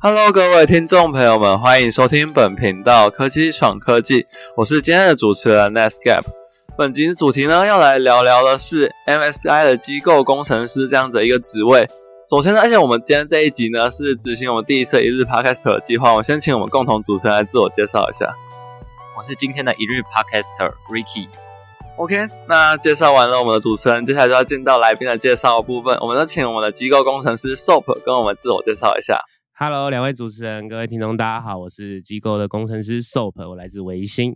Hello，各位听众朋友们，欢迎收听本频道科技闯科技，我是今天的主持人 Netsgap。本集的主题呢，要来聊聊的是 MSI 的机构工程师这样子一个职位。首先呢，而且我们今天这一集呢是执行我们第一次一日 Podcast 计划，我先请我们共同主持人来自我介绍一下。我是今天的一日 Podcaster Ricky。OK，那介绍完了我们的主持人，接下来就要进到来宾的介绍部分。我们就请我们的机构工程师 Soap 跟我们自我介绍一下。Hello，两位主持人，各位听众，大家好，我是机构的工程师 Soap，我来自维新。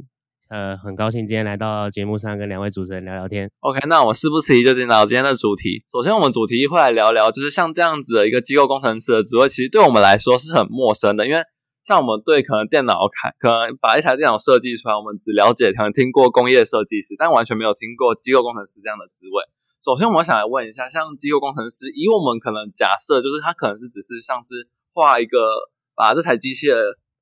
呃，很高兴今天来到节目上跟两位主持人聊聊天。OK，那我们事不宜迟就进到今天的主题。首先，我们主题会来聊聊，就是像这样子的一个机构工程师的职位，其实对我们来说是很陌生的，因为。像我们对可能电脑开，可能把一台电脑设计出来，我们只了解可能听过工业设计师，但完全没有听过机构工程师这样的职位。首先，我想来问一下，像机构工程师，以我们可能假设，就是他可能是只是像是画一个，把这台机器的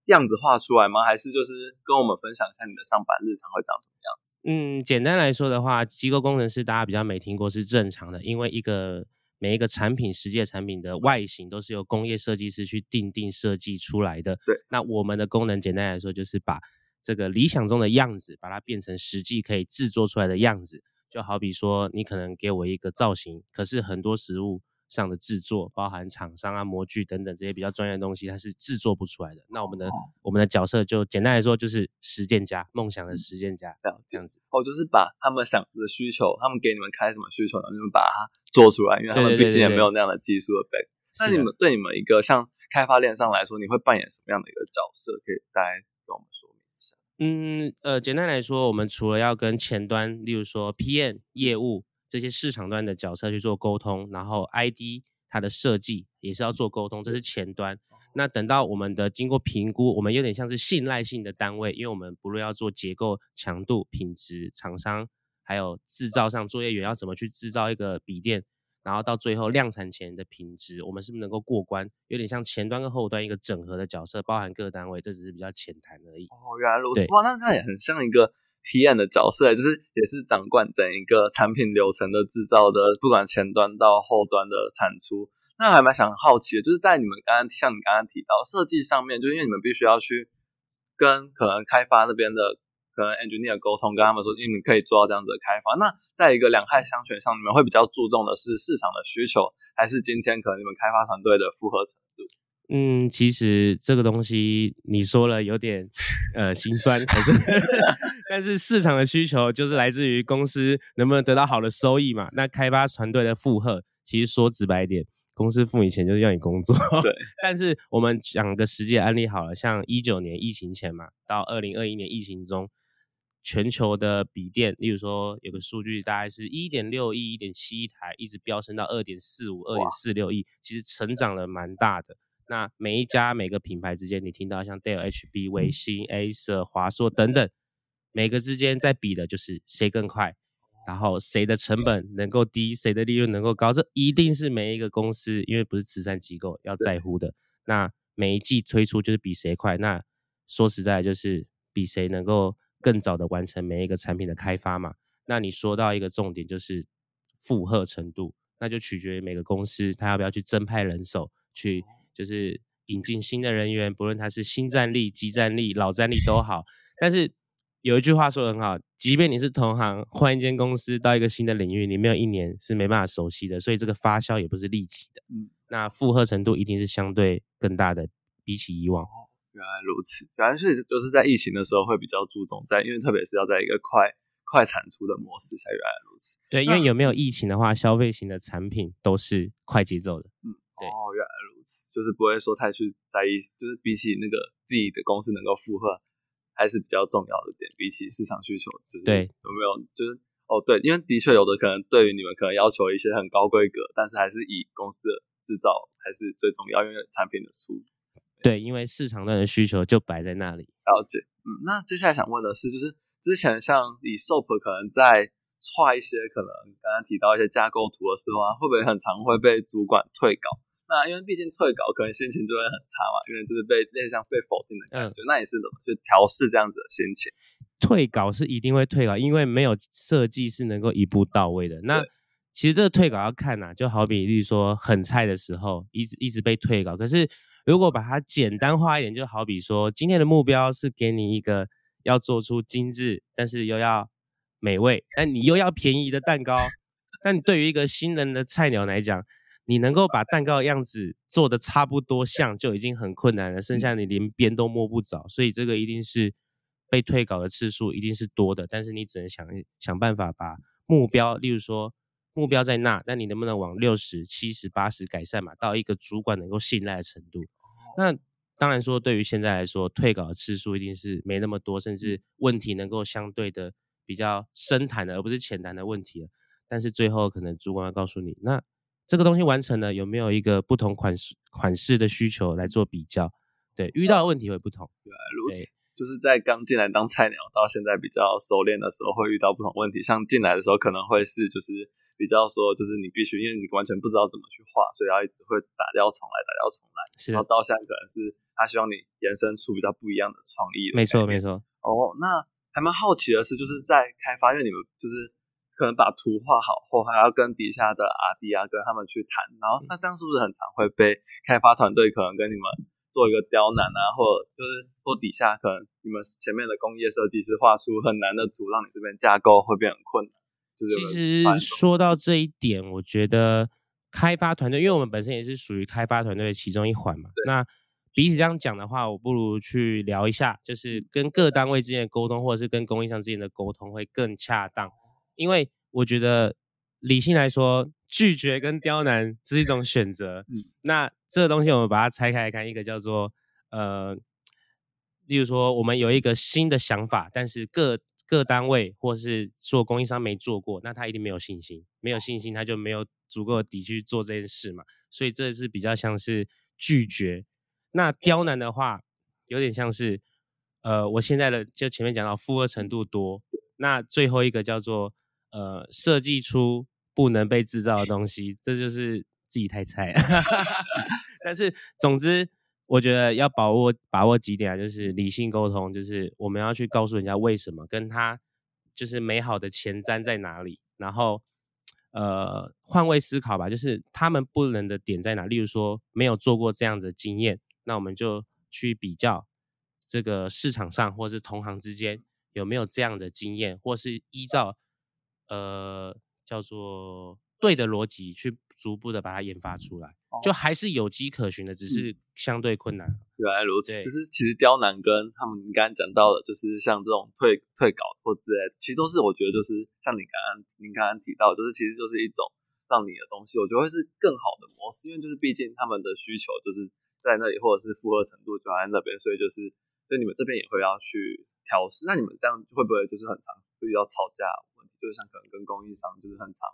样子画出来吗？还是就是跟我们分享一下你的上班日常会长什么样子？嗯，简单来说的话，机构工程师大家比较没听过是正常的，因为一个。每一个产品，实际产品的外形都是由工业设计师去定定设计出来的。对，那我们的功能简单来说，就是把这个理想中的样子，把它变成实际可以制作出来的样子。就好比说，你可能给我一个造型，可是很多食物。上的制作包含厂商啊、模具等等这些比较专业的东西，它是制作不出来的。那我们的我们的角色就简单来说就是实践家，梦想的实践家，这样子。哦，就是把他们想的需求，他们给你们开什么需求，然后你们把它做出来，因为他们毕竟也没有那样的技术的背景。那你们对你们一个像开发链上来说，你会扮演什么样的一个角色？可以大概跟我们说明一下。嗯呃，简单来说，我们除了要跟前端，例如说 PM 业务。这些市场端的角色去做沟通，然后 ID 它的设计也是要做沟通，这是前端。那等到我们的经过评估，我们有点像是信赖性的单位，因为我们不论要做结构强度、品质、厂商，还有制造上作业员要怎么去制造一个笔电，然后到最后量产前的品质，我们是不是能够过关？有点像前端跟后端一个整合的角色，包含各单位，这只是比较浅谈而已。哦，原来如此，哇，那这样也很像一个。PM 的角色，就是也是掌管整一个产品流程的制造的，不管前端到后端的产出。那还蛮想好奇的，就是在你们刚刚像你刚刚提到设计上面，就因为你们必须要去跟可能开发那边的可能 engineer 沟通，跟他们说，因为你可以做到这样子的开发。那在一个两害相权上，你们会比较注重的是市场的需求，还是今天可能你们开发团队的复合程度？嗯，其实这个东西你说了有点呃心酸，可是 但是市场的需求就是来自于公司能不能得到好的收益嘛。那开发团队的负荷，其实说直白一点，公司付你钱就是要你工作。对。但是我们讲个实际案例好了，像一九年疫情前嘛，到二零二一年疫情中，全球的笔电，例如说有个数据大概是一点六亿、一点七亿台，一直飙升到二点四五、二点四六亿，其实成长了蛮大的。那每一家每个品牌之间，你听到像戴尔、HB、微星、Acer、华硕等等，每个之间在比的就是谁更快，然后谁的成本能够低，谁的利润能够高，这一定是每一个公司，因为不是慈善机构要在乎的。那每一季推出就是比谁快，那说实在就是比谁能够更早的完成每一个产品的开发嘛。那你说到一个重点就是负荷程度，那就取决于每个公司它要不要去增派人手去。就是引进新的人员，不论他是新战力、激战力、老战力都 好。但是有一句话说的很好，即便你是同行，换一间公司到一个新的领域，你没有一年是没办法熟悉的，所以这个发酵也不是立即的。嗯，那负荷程度一定是相对更大的，比起以往。原来如此，原来是就是在疫情的时候会比较注重在，因为特别是要在一个快快产出的模式下，原来如此。对，因为有没有疫情的话，消费型的产品都是快节奏的。嗯。哦，原来如此，就是不会说太去在意，就是比起那个自己的公司能够负荷，还是比较重要的点。比起市场需求，就是对有没有，就是哦对，因为的确有的可能对于你们可能要求一些很高规格，但是还是以公司的制造还是最重要，因为产品的出。对，因为市场端的需求就摆在那里。了解，嗯，那接下来想问的是，就是之前像以 SOP 可能在画一些可能刚刚提到一些架构图的时候啊，会不会很常会被主管退稿？那因为毕竟退稿，可能心情就会很差嘛，因为就是被类似像被否定的感觉。那你是怎么去调试这样子的心情？退稿是一定会退稿，因为没有设计是能够一步到位的。那其实这个退稿要看呐、就好比例如说很菜的时候，一直一直被退稿。可是如果把它简单化一点，就好比说今天的目标是给你一个要做出精致，但是又要美味，但你又要便宜的蛋糕。但你对于一个新人的菜鸟来讲，你能够把蛋糕的样子做的差不多像，就已经很困难了，剩下你连边都摸不着，所以这个一定是被退稿的次数一定是多的，但是你只能想想办法把目标，例如说目标在那，那你能不能往六十、七十、八十改善嘛，到一个主管能够信赖的程度？那当然说，对于现在来说，退稿的次数一定是没那么多，甚至问题能够相对的比较深谈的，而不是浅谈的问题了。但是最后可能主管要告诉你，那这个东西完成了，有没有一个不同款式款式的需求来做比较？对，遇到的问题会不同。原来如此，就是在刚进来当菜鸟到现在比较熟练的时候，会遇到不同问题。像进来的时候可能会是就是比较说，就是你必须因为你完全不知道怎么去画，所以要一直会打掉重来，打掉重来。是然后到现在可能是他希望你延伸出比较不一样的创意。没错，没。错。哦，那还蛮好奇的是，就是在开发，因为你们就是可能把图画好后，还要跟底下的阿弟啊跟他们去谈，然后那这样是不是很常会被开发团队可能跟你们做一个刁难啊，或者就是或底下可能你们前面的工业设计师画出很难的图，让你这边架构会变很困难。就是其实说到这一点，我觉得开发团队，因为我们本身也是属于开发团队的其中一环嘛。那比起这样讲的话，我不如去聊一下，就是跟各单位之间的沟通，或者是跟供应商之间的沟通会更恰当。因为我觉得理性来说，拒绝跟刁难是一种选择。嗯那这个东西我们把它拆开来看，一个叫做呃，例如说我们有一个新的想法，但是各各单位或是做供应商没做过，那他一定没有信心，没有信心他就没有足够的底去做这件事嘛。所以这是比较像是拒绝。那刁难的话，有点像是呃，我现在的就前面讲到负荷程度多，那最后一个叫做呃，设计出不能被制造的东西，这就是自己太菜了。但是总之，我觉得要把握把握几点啊，就是理性沟通，就是我们要去告诉人家为什么，跟他就是美好的前瞻在哪里，然后呃换位思考吧，就是他们不能的点在哪，例如说没有做过这样的经验，那我们就去比较这个市场上或是同行之间有没有这样的经验，或是依照呃叫做对的逻辑去逐步的把它研发出来，就还是有机可循的，只是相对困难。原来如此，就是其实刁难跟他们你刚刚讲到的，就是像这种退退稿或之类的，其实都是我觉得就是像你刚刚您刚刚提到，就是其实就是一种让你的东西，我觉得会是更好的模式，因为就是毕竟他们的需求就是在那里，或者是负荷程度就在那边，所以就是所以你们这边也会要去调试。那你们这样会不会就是很常会遇到吵架？就是像可能跟供应商就是很常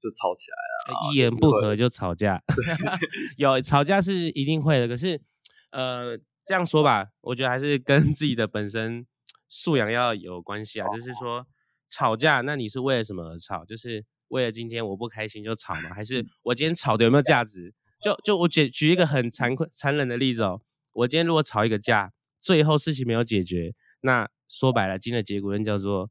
就吵起来了，一言不合就吵架，有吵架是一定会的。可是，呃，这样说吧，我觉得还是跟自己的本身素养要有关系啊。就是说，吵架，那你是为了什么而吵？就是为了今天我不开心就吵吗？还是 我今天吵的有没有价值？就就我举举一个很残酷、残忍的例子哦，我今天如果吵一个架，最后事情没有解决，那说白了，今天的结果论叫做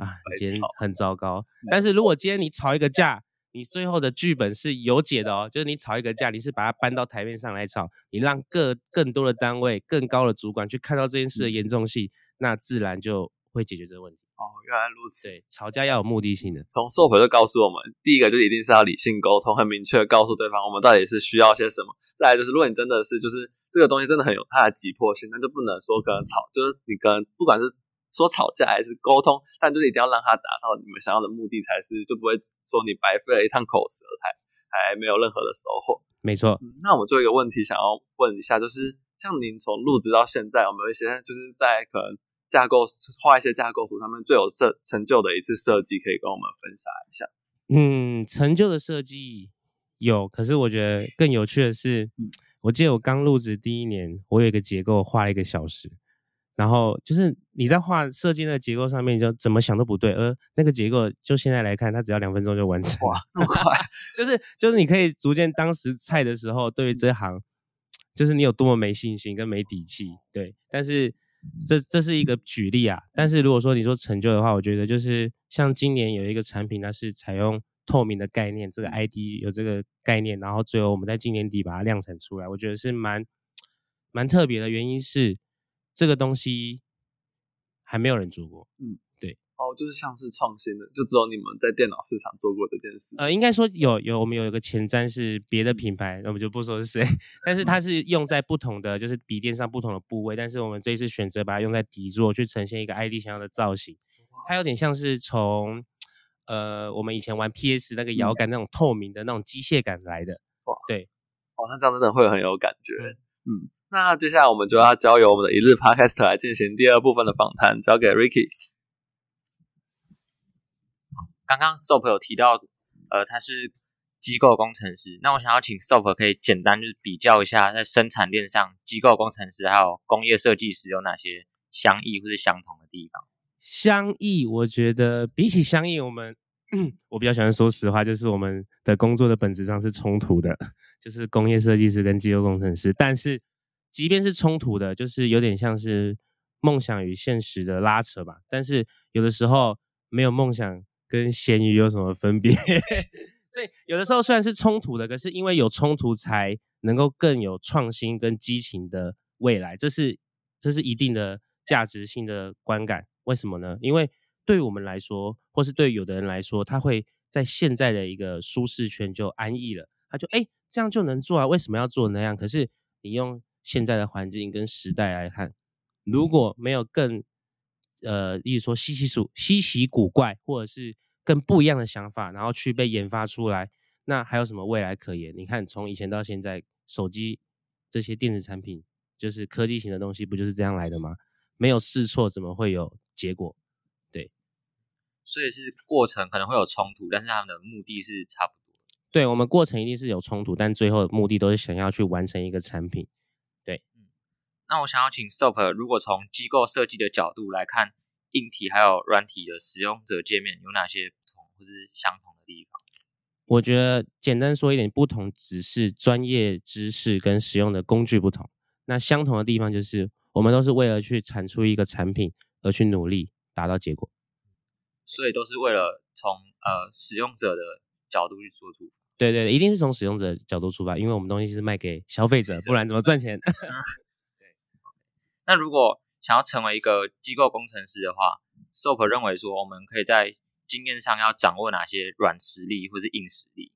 啊，今天很糟糕。但是如果今天你吵一个架，你最后的剧本是有解的哦，就是你吵一个架，你是把它搬到台面上来吵，你让各更多的单位、更高的主管去看到这件事的严重性，那自然就会解决这个问题。哦，原来如此。对，吵架要有目的性的。从 SOP 就告诉我们，第一个就一定是要理性沟通，很明确的告诉对方我们到底是需要些什么。再来就是，如果你真的是就是这个东西真的很有它的急迫性，那就不能说跟人吵，就是你跟不管是说吵架还是沟通，但就是一定要让他达到你们想要的目的才是，就不会说你白费了一趟口舌，还还没有任何的收获。没错，嗯，那我们最后一个问题想要问一下，就是像您从入职到现在，有没有一些就是在可能架构画一些架构图上面最有设成就的一次设计，可以跟我们分享一下？嗯，成就的设计有，可是我觉得更有趣的是，我记得我刚入职第一年，我有一个结构画了一个小时，然后就是你在画设计那个结构上面，就怎么想都不对，而那个结构就现在来看，它只要两分钟就完成。哇，那么快？就是就是你可以逐渐当时菜的时候，对于这行，就是你有多么没信心跟没底气，对。但是这这是一个举例啊。但是如果说你说成就的话，我觉得就是像今年有一个产品，它是采用透明的概念，这个 ID 有这个概念，然后最后我们在今年底把它量产出来，我觉得是蛮蛮特别的。原因是这个东西还没有人做过，嗯，对。哦，就是像是创新的，就只有你们在电脑市场做过这件事。呃，应该说有有我们有一个前瞻是别的品牌，那我们就不说是谁，但是它是用在不同的就是笔电上不同的部位，但是我们这一次选择把它用在底座，去呈现一个 ID 想要的造型，它有点像是从呃我们以前玩 PS 那个摇。杆那种透明的那种机械感来的。哇，对，哦，那这样真的会很有感觉。嗯，那接下来我们就要交由我们的一日 Podcast 来进行第二部分的访谈，交给 Ricky。刚刚 Soap 有提到，呃，他是机构工程师。那我想要请 Soap 可以简单就是比较一下，在生产链上，机构工程师还有工业设计师有哪些相异或是相同的地方？相异，我觉得比起相异，我们 我比较喜欢说实话，就是我们的工作的本质上是冲突的，就是工业设计师跟机构工程师。但是即便是冲突的，就是有点像是梦想与现实的拉扯吧。但是有的时候没有梦想跟咸鱼有什么分别？所以有的时候虽然是冲突的，可是因为有冲突才能够更有创新跟激情的未来，这是这是一定的价值性的观感。为什么呢？因为对我们来说，或是对有的人来说，他会在现在的一个舒适圈就安逸了，他就哎这样就能做啊，为什么要做那样？可是你用现在的环境跟时代来看，如果没有更呃，例如说稀奇古稀奇古怪，或者是更不一样的想法，然后去被研发出来，那还有什么未来可言？你看，从以前到现在，手机这些电子产品，就是科技型的东西，不就是这样来的吗？没有试错，怎么会有结果？对所以是过程可能会有冲突，但是他们的目的是差不多。对我们过程一定是有冲突，但最后目的都是想要去完成一个产品。那我想要请 Soap，如果从机构设计的角度来看，硬体还有软体的使用者界面有哪些不同或是相同的地方？我觉得简单说一点，不同只是专业知识跟使用的工具不同。那相同的地方就是，我们都是为了去产出一个产品而去努力，达到结果。所以都是为了从呃使用者的角度去做出发。对对，一定是从使用者角度出发，因为我们东西是卖给消费者，不然怎么赚钱？那如果想要成为一个机构工程师的话，SOP 认为说我们可以在经验上要掌握哪些软实力或是硬实力？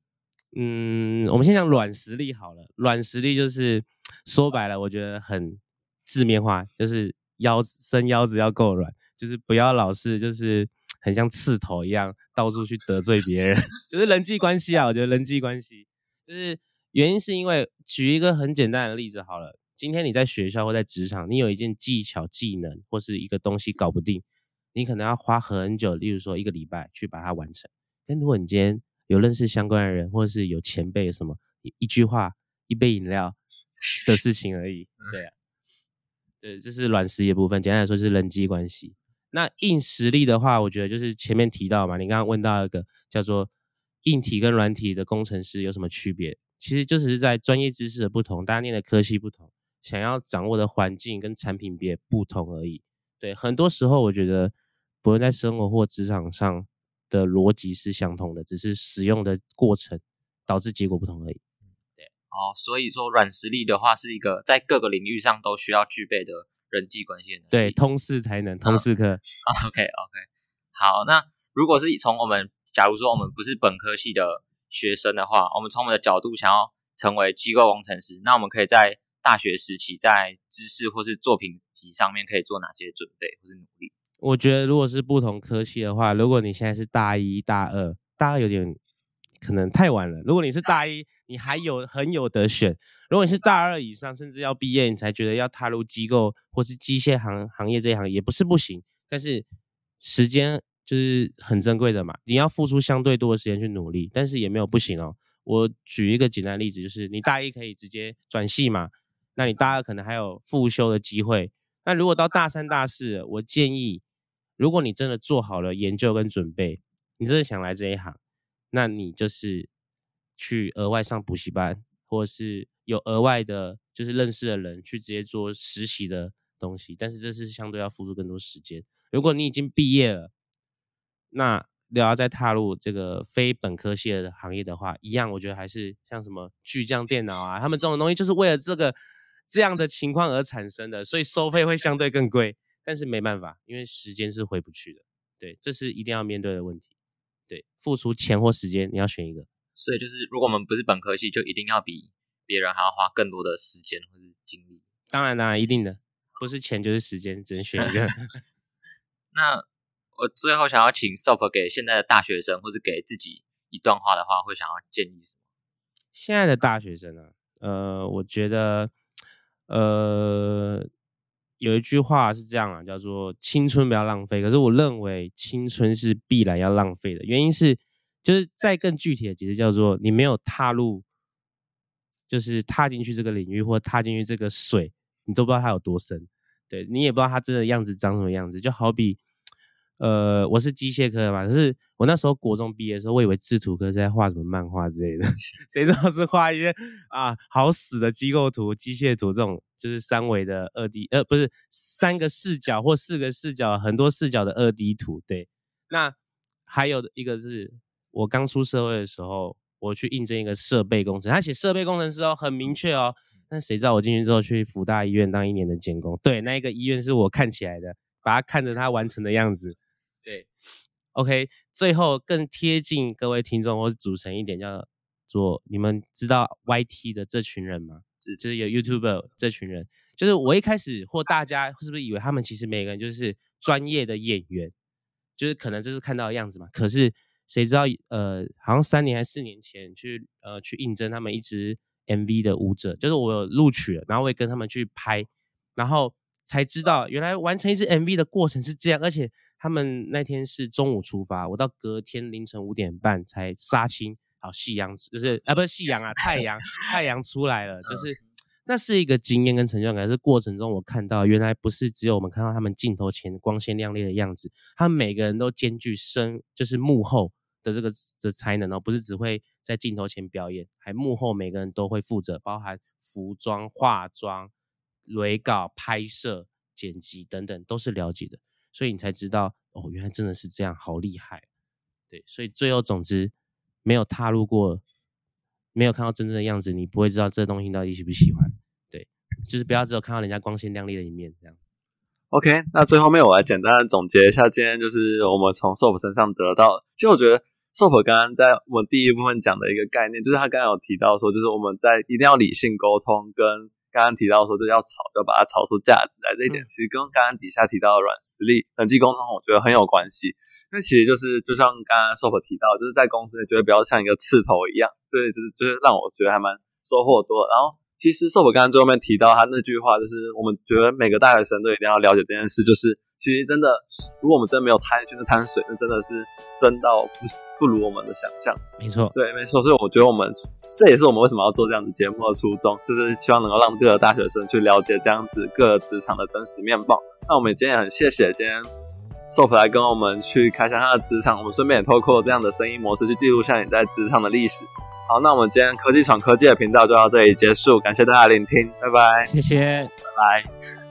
嗯，我们先讲软实力好了。软实力就是说白了，我觉得很字面化，就是腰伸腰子要够软，就是不要老是就是很像刺头一样到处去得罪别人，就是人际关系啊。我觉得人际关系就是原因是因为举一个很简单的例子好了。今天你在学校或在职场，你有一件技巧、技能或是一个东西搞不定，你可能要花很久，例如说一个礼拜去把它完成。但如果你今天有认识相关的人，或者是有前辈什么，一句话、一杯饮料 的事情而已。对啊，对，这是软实力的部分。简单来说，就是人际关系。那硬实力的话，我觉得就是前面提到嘛，你刚刚问到一个叫做硬体跟软体的工程师有什么区别？其实就只是在专业知识的不同，大家念的科系不同。想要掌握的环境跟产品别不同而已。对，很多时候我觉得，不论在生活或职场上的逻辑是相同的，只是使用的过程导致结果不同而已。对，哦，所以说软实力的话，是一个在各个领域上都需要具备的人际关系能力。对，通识才能，通识课。OK，OK。好，那如果是从我们，假如说我们不是本科系的学生的话，我们从我们的角度想要成为机构工程师，那我们可以在大学时期在知识或是作品集上面可以做哪些准备或是努力？我觉得如果是不同科系的话，如果你现在是大一、大二，大二有点可能太晚了。如果你是大一，你还有很有得选；如果你是大二以上，甚至要毕业，你才觉得要踏入机构或是机械行行业这一行，也不是不行。但是时间就是很珍贵的嘛，你要付出相对多的时间去努力，但是也没有不行哦。我举一个简单例子，就是你大一可以直接转系嘛。那你大二可能还有复修的机会。那如果到大三、大四，我建议，如果你真的做好了研究跟准备，你真的想来这一行，那你就是去额外上补习班，或者是有额外的，就是认识的人去直接做实习的东西。但是这是相对要付出更多时间。如果你已经毕业了，那你要再踏入这个非本科系的行业的话，一样，我觉得还是像什么巨匠电脑啊，他们这种东西就是为了这个这样的情况而产生的，所以收费会相对更贵。但是没办法，因为时间是回不去的，对，这是一定要面对的问题。对，付出钱或时间，你要选一个。所以就是，如果我们不是本科系，就一定要比别人还要花更多的时间或是精力。当然，当然，一定的，不是钱就是时间，只能选一个。那我最后想要请 Soap 给现在的大学生，或是给自己一段话的话，会想要建议什么？现在的大学生呢？呃，我觉得，呃。有一句话是这样啊，叫做“青春不要浪费”。可是我认为青春是必然要浪费的，原因是就是在更具体的解释叫做你没有踏入，就是踏进去这个领域或踏进去这个水，你都不知道它有多深，对你也不知道它真的样子长什么样子，就好比。呃，我是机械科的嘛，可是我那时候国中毕业的时候，我以为制图科是在画什么漫画之类的，谁知道是画一些啊好死的机构图、机械图这种，就是三维的二 D，呃，不是三个视角或四个视角、很多视角的二 D 图。对，那还有一个是我刚出社会的时候，我去应征一个设备工程，他写设备工程师哦，很明确哦。但谁知道我进去之后去福大医院当一年的监工，对，那一个医院是我看起来的，把它看着它完成的样子。对，OK，最后更贴近各位听众或是组成一点，叫做你们知道 YT 的这群人吗？就是有 YouTuber 这群人，就是我一开始或大家是不是以为他们其实每个人就是专业的演员，就是可能就是看到的样子嘛？可是谁知道，呃，好像三年还是四年前去呃去应征他们一支 MV 的舞者，就是我有录取了，然后我也跟他们去拍，然后。才知道原来完成一支 MV 的过程是这样，而且他们那天是中午出发，我到隔天凌晨五点半才杀青。好，夕阳就是啊，不是夕阳啊，太阳太阳出来了，就是那是一个经验跟成就感。是过程中我看到，原来不是只有我们看到他们镜头前光鲜亮丽的样子，他们每个人都兼具身，就是幕后的这个的才能哦，不是只会在镜头前表演，还幕后每个人都会负责，包含服装、化妆。雷稿、拍摄、剪辑等等都是了解的，所以你才知道哦，原来真的是这样，好厉害。对，所以最后总之没有踏入过，没有看到真正的样子，你不会知道这东西到底喜不喜欢。对，就是不要只有看到人家光鲜亮丽的一面这样。OK，那最后面我来简单的总结一下，今天就是我们从 SOP 身上得到，其实我觉得 SOP 刚刚在我们第一部分讲的一个概念，就是他刚刚有提到说，就是我们在一定要理性沟通跟。刚刚提到说，就要炒，就把它炒出价值来。这一点其实跟刚刚底下提到的软实力、人际沟通，我觉得很有关系。那其实就是，就像刚刚 Soap 提到，就是在公司觉得比较像一个刺头一样，所以就是就是让我觉得还蛮收获多。然后。其实寿伯刚刚最后面提到他那句话，就是我们觉得每个大学生都一定要了解这件事，就是其实真的，如果我们真的没有贪去那滩水，那真的是深到不不如我们的想象。没错，对，没错。所以我觉得我们这也是我们为什么要做这样子节目的初衷，就是希望能够让各个大学生去了解这样子各职场的真实面貌。那我们今天也很谢谢今天寿福来跟我们去开箱他的职场，我们顺便也透过这样的声音模式去记录下你在职场的历史。好，那我们今天科技闯科技的频道就到这里结束，感谢大家聆听，拜拜，谢谢，拜拜。